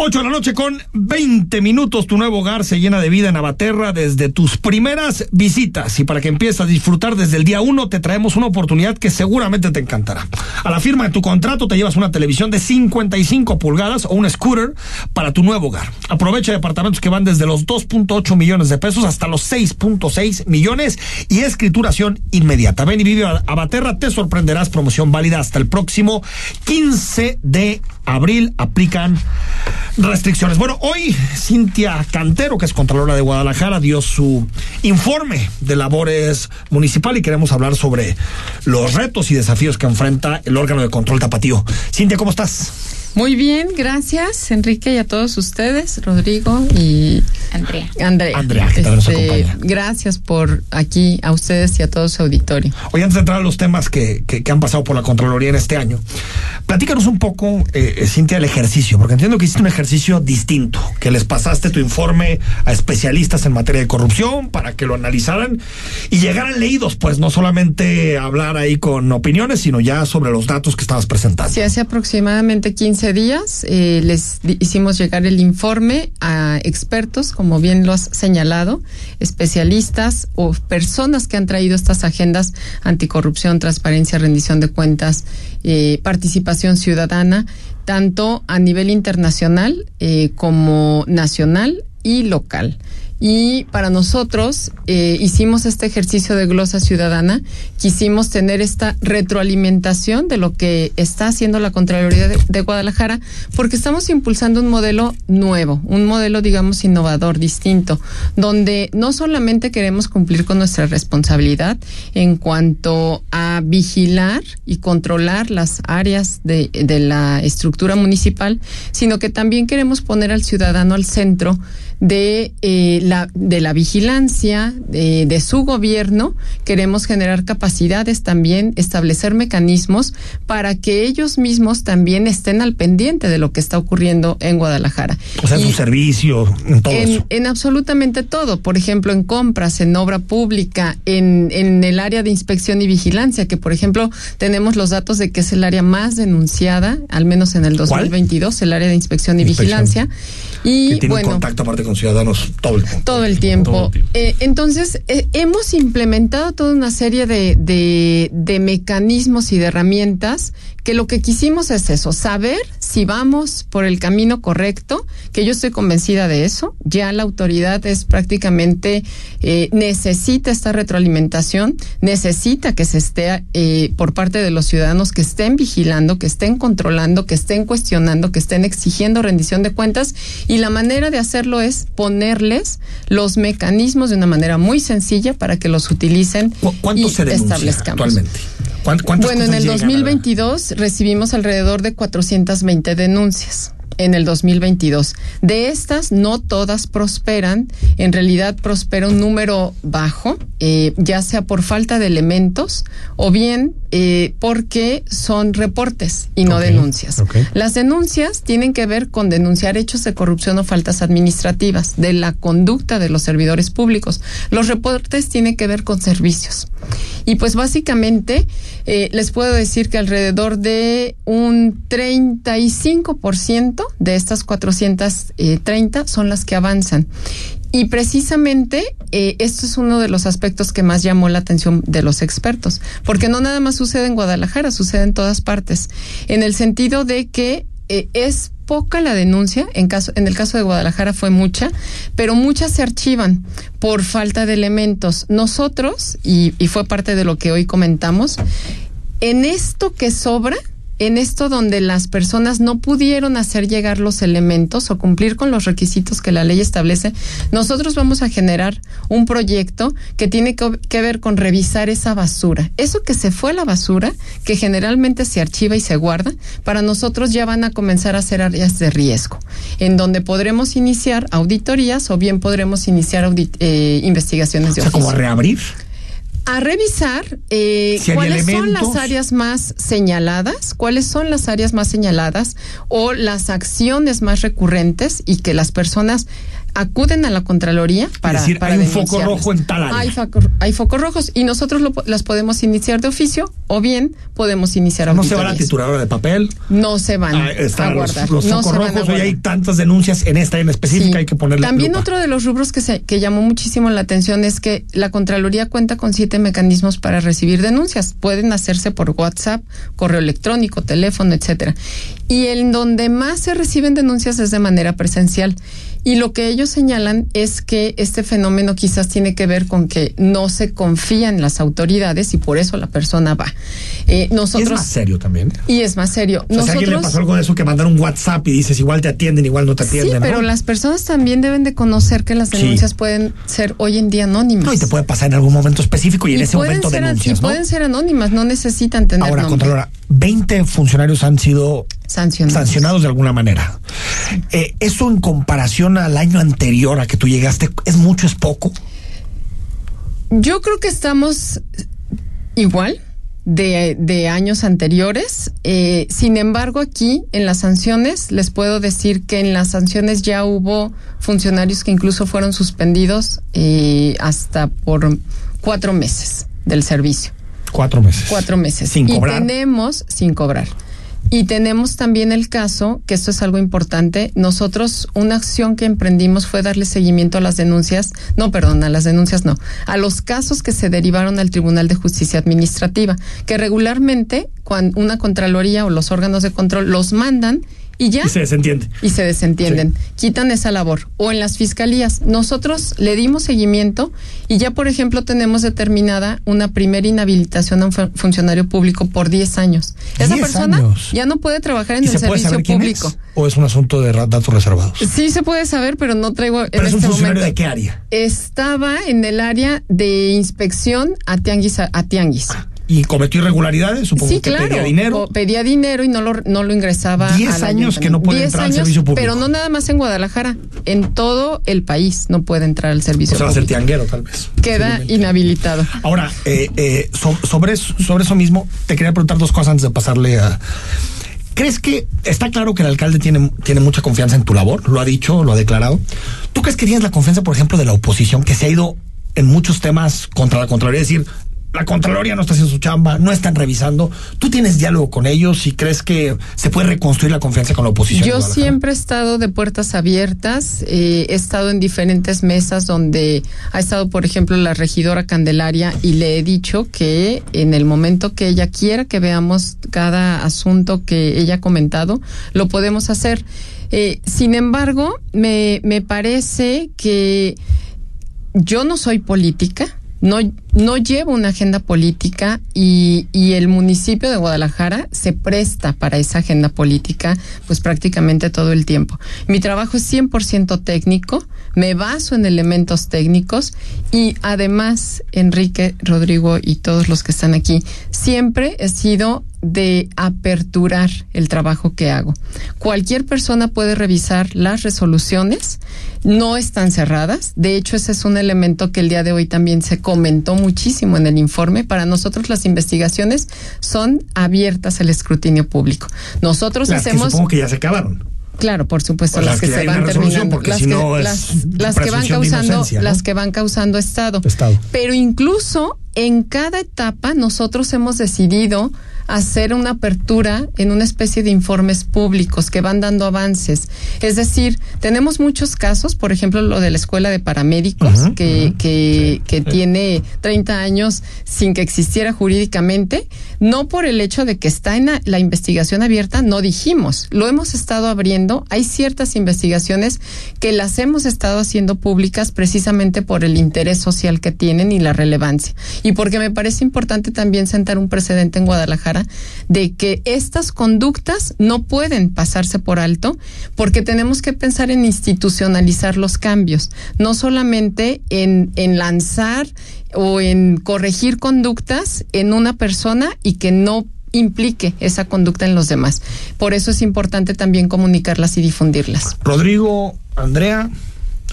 8 de la noche con 20 minutos. Tu nuevo hogar se llena de vida en Abaterra desde tus primeras visitas. Y para que empieces a disfrutar desde el día 1, te traemos una oportunidad que seguramente te encantará. A la firma de tu contrato te llevas una televisión de 55 pulgadas o un scooter para tu nuevo hogar. Aprovecha departamentos que van desde los 2.8 millones de pesos hasta los 6.6 millones y escrituración inmediata. Ven y vive a Abaterra, te sorprenderás. Promoción válida hasta el próximo 15 de abril. Aplican restricciones. Bueno, hoy Cintia Cantero, que es Contralora de Guadalajara, dio su informe de labores municipal y queremos hablar sobre los retos y desafíos que enfrenta el órgano de control tapatío. Cintia, ¿cómo estás? Muy bien, gracias Enrique y a todos ustedes, Rodrigo y Andrea. Andrea. Andrea, que también nos Este, acompaña. gracias por aquí a ustedes y a todo su auditorio. Hoy antes de entrar a los temas que, que, que han pasado por la Contraloría en este año, platícanos un poco, eh, eh, Cintia, el ejercicio, porque entiendo que hiciste un ejercicio distinto, que les pasaste tu informe a especialistas en materia de corrupción para que lo analizaran y llegaran leídos, pues no solamente hablar ahí con opiniones, sino ya sobre los datos que estabas presentando. Sí, hace aproximadamente 15 días eh, les hicimos llegar el informe a expertos, como bien lo has señalado, especialistas o personas que han traído estas agendas anticorrupción, transparencia, rendición de cuentas, eh, participación ciudadana, tanto a nivel internacional eh, como nacional y local. Y para nosotros eh, hicimos este ejercicio de glosa ciudadana, quisimos tener esta retroalimentación de lo que está haciendo la Contraloría de, Guadalajara, porque estamos impulsando un modelo nuevo, un modelo, digamos, innovador, distinto, donde no solamente queremos cumplir con nuestra responsabilidad en cuanto a vigilar y controlar las áreas de, de la estructura municipal, sino que también queremos poner al ciudadano al centro de eh, la de la vigilancia de, de su gobierno queremos generar capacidades también establecer mecanismos para que ellos mismos también estén al pendiente de lo que está ocurriendo en Guadalajara O sea, en Y- su servicio, en todo en, eso. en absolutamente todo, por ejemplo, en compras, en obra pública, en, en el área de inspección y vigilancia, que por ejemplo tenemos los datos de que es el área más denunciada, al menos en el ¿Cuál? 2022, el área de inspección y Inspección. vigilancia. que Y tiene bueno, contacto aparte con ciudadanos todo el tiempo. todo el tiempo. Eh, entonces, eh, hemos implementado toda una serie de, de, de mecanismos y de herramientas que lo que quisimos es eso, saber si vamos por el camino correcto, que yo estoy convencida de eso. Ya la autoridad es prácticamente, eh, necesita esta retroalimentación, necesita que se esté eh, por parte de los ciudadanos que estén vigilando, que estén controlando, que estén cuestionando, que estén exigiendo rendición de cuentas y la manera de hacerlo es ponerles los mecanismos de una manera muy sencilla para que los utilicen ¿Cu- ¿Cuánto y se establezcamos. actualmente? ¿Cuán- cuántas Bueno, en el llegan a la- 2022 recibimos alrededor de 420 denuncias. En el 2022. De estas, no todas prosperan. En realidad, prospera un número bajo, eh, ya sea por falta de elementos o bien eh, porque son reportes y no denuncias. Las denuncias tienen que ver con denunciar hechos de corrupción o faltas administrativas de la conducta de los servidores públicos. Los reportes tienen que ver con servicios. Y pues básicamente eh, les puedo decir que alrededor de un 35% de estas 430 son las que avanzan. Y precisamente eh, esto es uno de los aspectos que más llamó la atención de los expertos, porque no nada más sucede en Guadalajara, sucede en todas partes, en el sentido de que eh, es poca la denuncia, en, caso, en el caso de Guadalajara fue mucha, pero muchas se archivan por falta de elementos. Nosotros, y fue parte de lo que hoy comentamos, en esto que sobra, en esto donde las personas no pudieron hacer llegar los elementos o cumplir con los requisitos que la ley establece, nosotros vamos a generar un proyecto que tiene que, ver con revisar esa basura. Eso que se fue a la basura, que generalmente se archiva y se guarda, para nosotros ya van a comenzar a ser áreas de riesgo, en donde podremos iniciar auditorías o bien podremos iniciar eh, investigaciones de O sea, como reabrir. A revisar eh, cuáles son las áreas más señaladas, cuáles son las áreas más señaladas o las acciones más recurrentes y que las personas acuden a la Contraloría para, decir, para hay un foco rojo en tal área. Hay, hay focos rojos y nosotros lo, las podemos iniciar de oficio o bien podemos iniciar No se va la trituradora de papel. No se van ah, a guardar. Los, focos rojos, hoy hay tantas denuncias en esta en específica, hay que ponerle También otro de los rubros que, se, que llamó muchísimo la atención es que la Contraloría cuenta con siete mecanismos para recibir denuncias. Pueden hacerse por WhatsApp, correo electrónico, teléfono, etcétera. Y en donde más se reciben denuncias es de manera presencial. Y lo que ellos señalan es que este fenómeno quizás tiene que ver con que no se confía en las autoridades y por eso la persona va. Eh, nosotros, y es más serio también. Y es más serio. O sea, si a alguien le pasó algo de eso que mandar un WhatsApp y dices igual te atienden, igual no te atienden. Sí, pero las personas también deben de conocer que las denuncias pueden ser hoy en día anónimas. No, y te puede pasar en algún momento específico y, en ese momento denuncias. Y pueden ser anónimas, no necesitan tener. Ahora, Contralora, 20 funcionarios han sido sancionados, de alguna manera. Eh, ¿Eso en comparación al año anterior a que tú llegaste, es mucho, es poco? Yo creo que estamos igual de, años anteriores. Eh, sin embargo, aquí en las sanciones, les puedo decir que en las sanciones ya hubo funcionarios que incluso fueron suspendidos eh, hasta por cuatro meses del servicio. Cuatro meses. Cuatro meses. Sin cobrar. Y tenemos, sin cobrar. Y tenemos también el caso, que esto es algo importante, nosotros una acción que emprendimos fue darle seguimiento a las denuncias, no, perdón, a las denuncias no, a los casos que se derivaron al Tribunal de Justicia Administrativa, que regularmente cuando una Contraloría o los órganos de control los mandan y ya. Y se desentienden. Y se desentienden. Quitan esa labor. O en las fiscalías. Nosotros le dimos seguimiento y ya, por ejemplo, tenemos determinada una primera inhabilitación a un funcionario público por 10 años. Esa persona ya no puede trabajar en el servicio público. ¿O es un asunto de datos reservados? Sí, se puede saber, pero no traigo. ¿Pero es un este funcionario de qué área? Estaba en el área de inspección a tianguis. A, tianguis. Ah, y cometió irregularidades, supongo que pedía dinero. Pedía dinero y no lo, no lo ingresaba. Diez años que no puede entrar al servicio público. Pero no nada más en Guadalajara, en todo el país no puede entrar al servicio o sea, público. tianguero, tal vez. Queda inhabilitado. Ahora, eh, eh, sobre, sobre eso mismo, te quería preguntar dos cosas antes de pasarle a... ¿Crees que está claro que el alcalde tiene, tiene mucha confianza en tu labor? Lo ha dicho, lo ha declarado. ¿Tú crees que tienes la confianza, por ejemplo, de la oposición que se ha ido en muchos temas contra la Contraloría? Decir, la Contraloría no está haciendo su chamba, no están revisando. ¿Tú tienes diálogo con ellos y crees que se puede reconstruir la confianza con la oposición? Yo siempre he estado de puertas abiertas, eh, he estado en diferentes mesas donde ha estado, por ejemplo, la regidora Candelaria y le he dicho que en el momento que ella quiera que veamos cada asunto que ella ha comentado, lo podemos hacer. Eh, sin embargo, me, me parece que yo no soy política no, no lleva una agenda política y, y, el municipio de Guadalajara se presta para esa agenda política pues prácticamente todo el tiempo. Mi trabajo es 100% técnico, me baso en elementos técnicos y además Enrique, Rodrigo y todos los que están aquí, siempre he sido de aperturar el trabajo que hago. Cualquier persona puede revisar las resoluciones, no están cerradas. De hecho, ese es un elemento que el día de hoy también se comentó muchísimo en el informe. Para nosotros las investigaciones son abiertas al escrutinio público. Nosotros hacemos... Que supongo que ya se acabaron. Claro, por supuesto, las, que, se van terminando, las, que, las, que van causando, las que van causando estado. estado. Pero incluso en cada etapa nosotros hemos decidido hacer una apertura en una especie de informes públicos que van dando avances. Es decir, tenemos muchos casos, por ejemplo, lo de la escuela de paramédicos, que, que, que tiene 30 años sin que existiera jurídicamente, no por el hecho de que está en la, investigación abierta, no dijimos, lo hemos estado abriendo, hay ciertas investigaciones que las hemos estado haciendo públicas precisamente por el interés social que tienen y la relevancia. Y porque me parece importante también sentar un precedente en Guadalajara de que estas conductas no pueden pasarse por alto porque tenemos que pensar en institucionalizar los cambios, no solamente en, en lanzar o en corregir conductas en una persona y que no implique esa conducta en los demás. Por eso es importante también comunicarlas y difundirlas. Rodrigo, Andrea,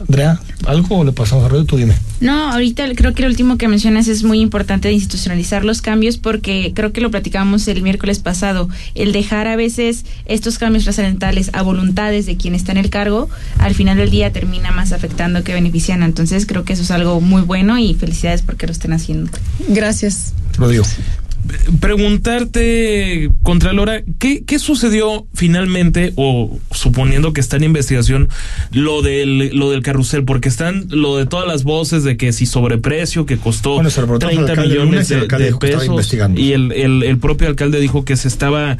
Andrea, ¿algo le pasamos a Radio? Tú dime. No, ahorita creo que lo último que mencionas es muy importante de institucionalizar los cambios porque creo que lo platicábamos el miércoles pasado, el dejar a veces estos cambios trascendentales a voluntades de quien está en el cargo, al final del día termina más afectando que beneficiando. Entonces creo que eso es algo muy bueno y felicidades porque lo estén haciendo. Gracias. Rodrigo preguntarte, Contralora, ¿qué, ¿qué sucedió finalmente, o suponiendo que está en investigación, lo del, lo del carrusel? Porque están lo de todas las voces de que si sobreprecio, que costó 30 millones de, pesos. Y el, el, propio alcalde dijo que se estaba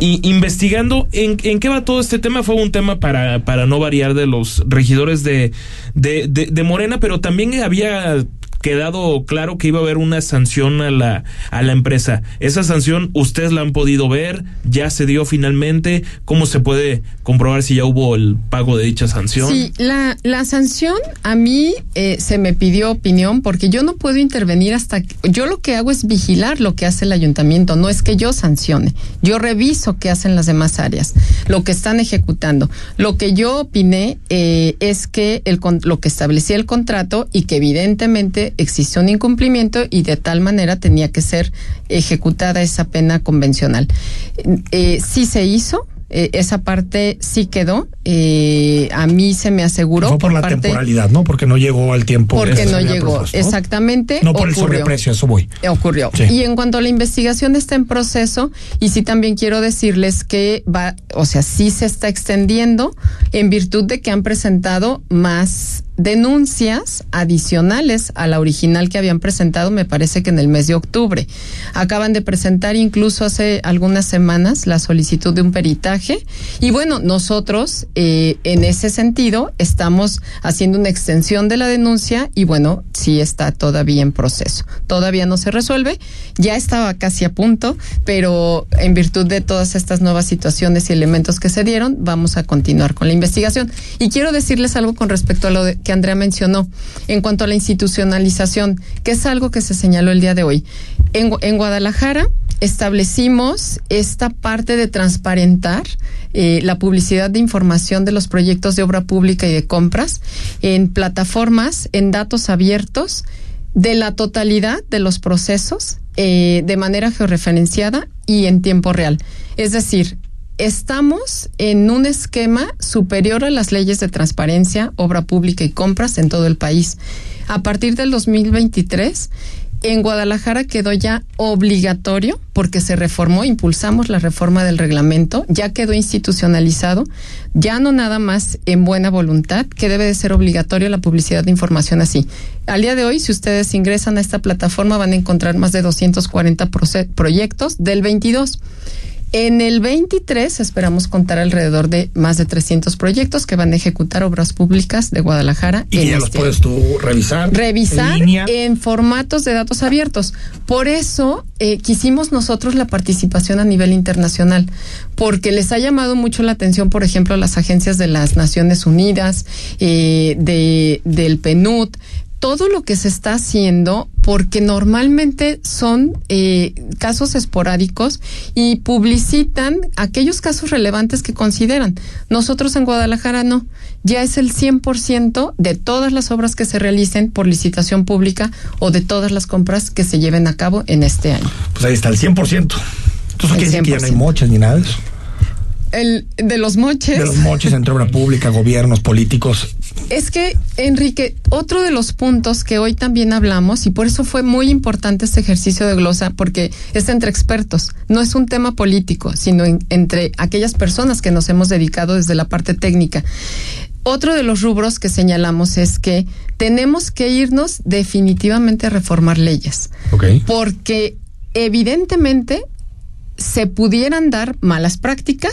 investigando. ¿En, ¿En qué va todo este tema? Fue un tema para, para no variar de los regidores de, de, de Morena, pero también había quedado claro que iba a haber una sanción a la, a la empresa. Esa sanción ustedes la han podido ver, ya se dio finalmente. ¿Cómo se puede comprobar si ya hubo el pago de dicha sanción? Sí, la, la sanción a mí eh, se me pidió opinión porque yo no puedo intervenir hasta... Yo lo que hago es vigilar lo que hace el ayuntamiento, no es que yo sancione. Yo reviso qué hacen las demás áreas, lo que están ejecutando. Lo que yo opiné eh, es que el, lo que establecía el contrato y que evidentemente existió un incumplimiento y de tal manera tenía que ser ejecutada esa pena convencional. Eh, sí se hizo, eh, esa parte sí quedó. Eh, a mí se me aseguró. Fue por, la temporalidad, ¿no? Porque no llegó al tiempo. Porque no llegó, exactamente. No por el sobreprecio, eso voy. Ocurrió. Y en cuanto a la investigación está en proceso, y sí también quiero decirles que va, o sea, sí se está extendiendo en virtud de que han presentado más denuncias adicionales a la original que habían presentado, me parece que en el mes de octubre. Acaban de presentar incluso hace algunas semanas la solicitud de un peritaje y bueno, nosotros eh, en ese sentido estamos haciendo una extensión de la denuncia y bueno, sí está todavía en proceso. Todavía no se resuelve, ya estaba casi a punto, pero en virtud de todas estas nuevas situaciones y elementos que se dieron, vamos a continuar con la investigación. Y quiero decirles algo con respecto a lo de, que Andrea mencionó en cuanto a la institucionalización, que es algo que se señaló el día de hoy. En, en Guadalajara establecimos esta parte de transparentar eh, la publicidad de información de los proyectos de obra pública y de compras en plataformas, en datos abiertos de la totalidad de los procesos eh, de manera georreferenciada y en tiempo real. Es decir, estamos en un esquema superior a las leyes de transparencia, obra pública y compras en todo el país. A partir del 2023, en Guadalajara quedó ya obligatorio, porque se reformó, impulsamos la reforma del reglamento, ya quedó institucionalizado, ya no nada más en buena voluntad, que debe de ser obligatorio la publicidad de información así. Al día de hoy, si ustedes ingresan a esta plataforma, van a encontrar más de 240 proyectos del 22. En el 23 esperamos contar alrededor de más de 300 proyectos que van a ejecutar obras públicas de Guadalajara. Y ya los este puedes tú revisar. Revisar en, formatos de datos abiertos. Por eso eh, quisimos nosotros la participación a nivel internacional, porque les ha llamado mucho la atención, por ejemplo, las agencias de las Naciones Unidas, eh, de, del PNUD, todo lo que se está haciendo porque normalmente son eh, casos esporádicos y publicitan aquellos casos relevantes que consideran. Nosotros en Guadalajara no, ya es el 100% de todas las obras que se realicen por licitación pública o de todas las compras que se lleven a cabo en este año. Pues ahí está el 100%. Entonces, decir que ya no hay mochas ni nada de eso? El, de los moches. De los moches entre obra pública, gobiernos, políticos. Es que, Enrique, otro de los puntos que hoy también hablamos, y por eso fue muy importante este ejercicio de glosa, porque es entre expertos, no es un tema político, sino entre aquellas personas que nos hemos dedicado desde la parte técnica. Otro de los rubros que señalamos es que tenemos que irnos definitivamente a reformar leyes. Porque evidentemente se pudieran dar malas prácticas.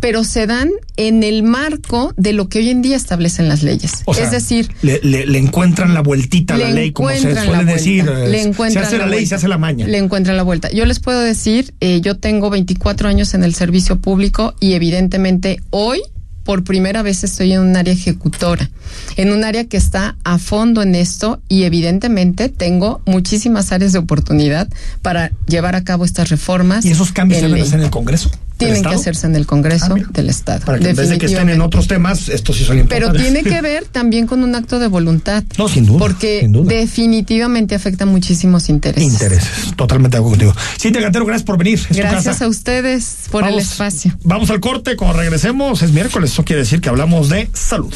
pero se dan en el marco de lo que hoy en día establecen las leyes. es decir, le, encuentran la vueltita a la ley, como se suele decir. Le se hace la, ley, se hace la maña. Le encuentran la vuelta. Yo les puedo decir, eh, yo tengo 24 años en el servicio público y evidentemente hoy por primera vez estoy en un área ejecutora, en un área que está a fondo en esto y evidentemente tengo muchísimas áreas de oportunidad para llevar a cabo estas reformas. ¿Y esos cambios se deben hacer en el Congreso? Tienen que hacerse en el Congreso Ah, mira. del Estado. Para que en vez de que estén en otros temas, estos sí son importantes. Pero tiene que ver también con un acto de voluntad. No, sin duda, Porque sin duda. definitivamente afecta muchísimos intereses. Intereses. Totalmente de acuerdo contigo. Cintia Cantero, gracias por venir. Es Gracias a ustedes por el espacio. Vamos al corte. Cuando regresemos, es miércoles. Eso quiere decir que hablamos de salud.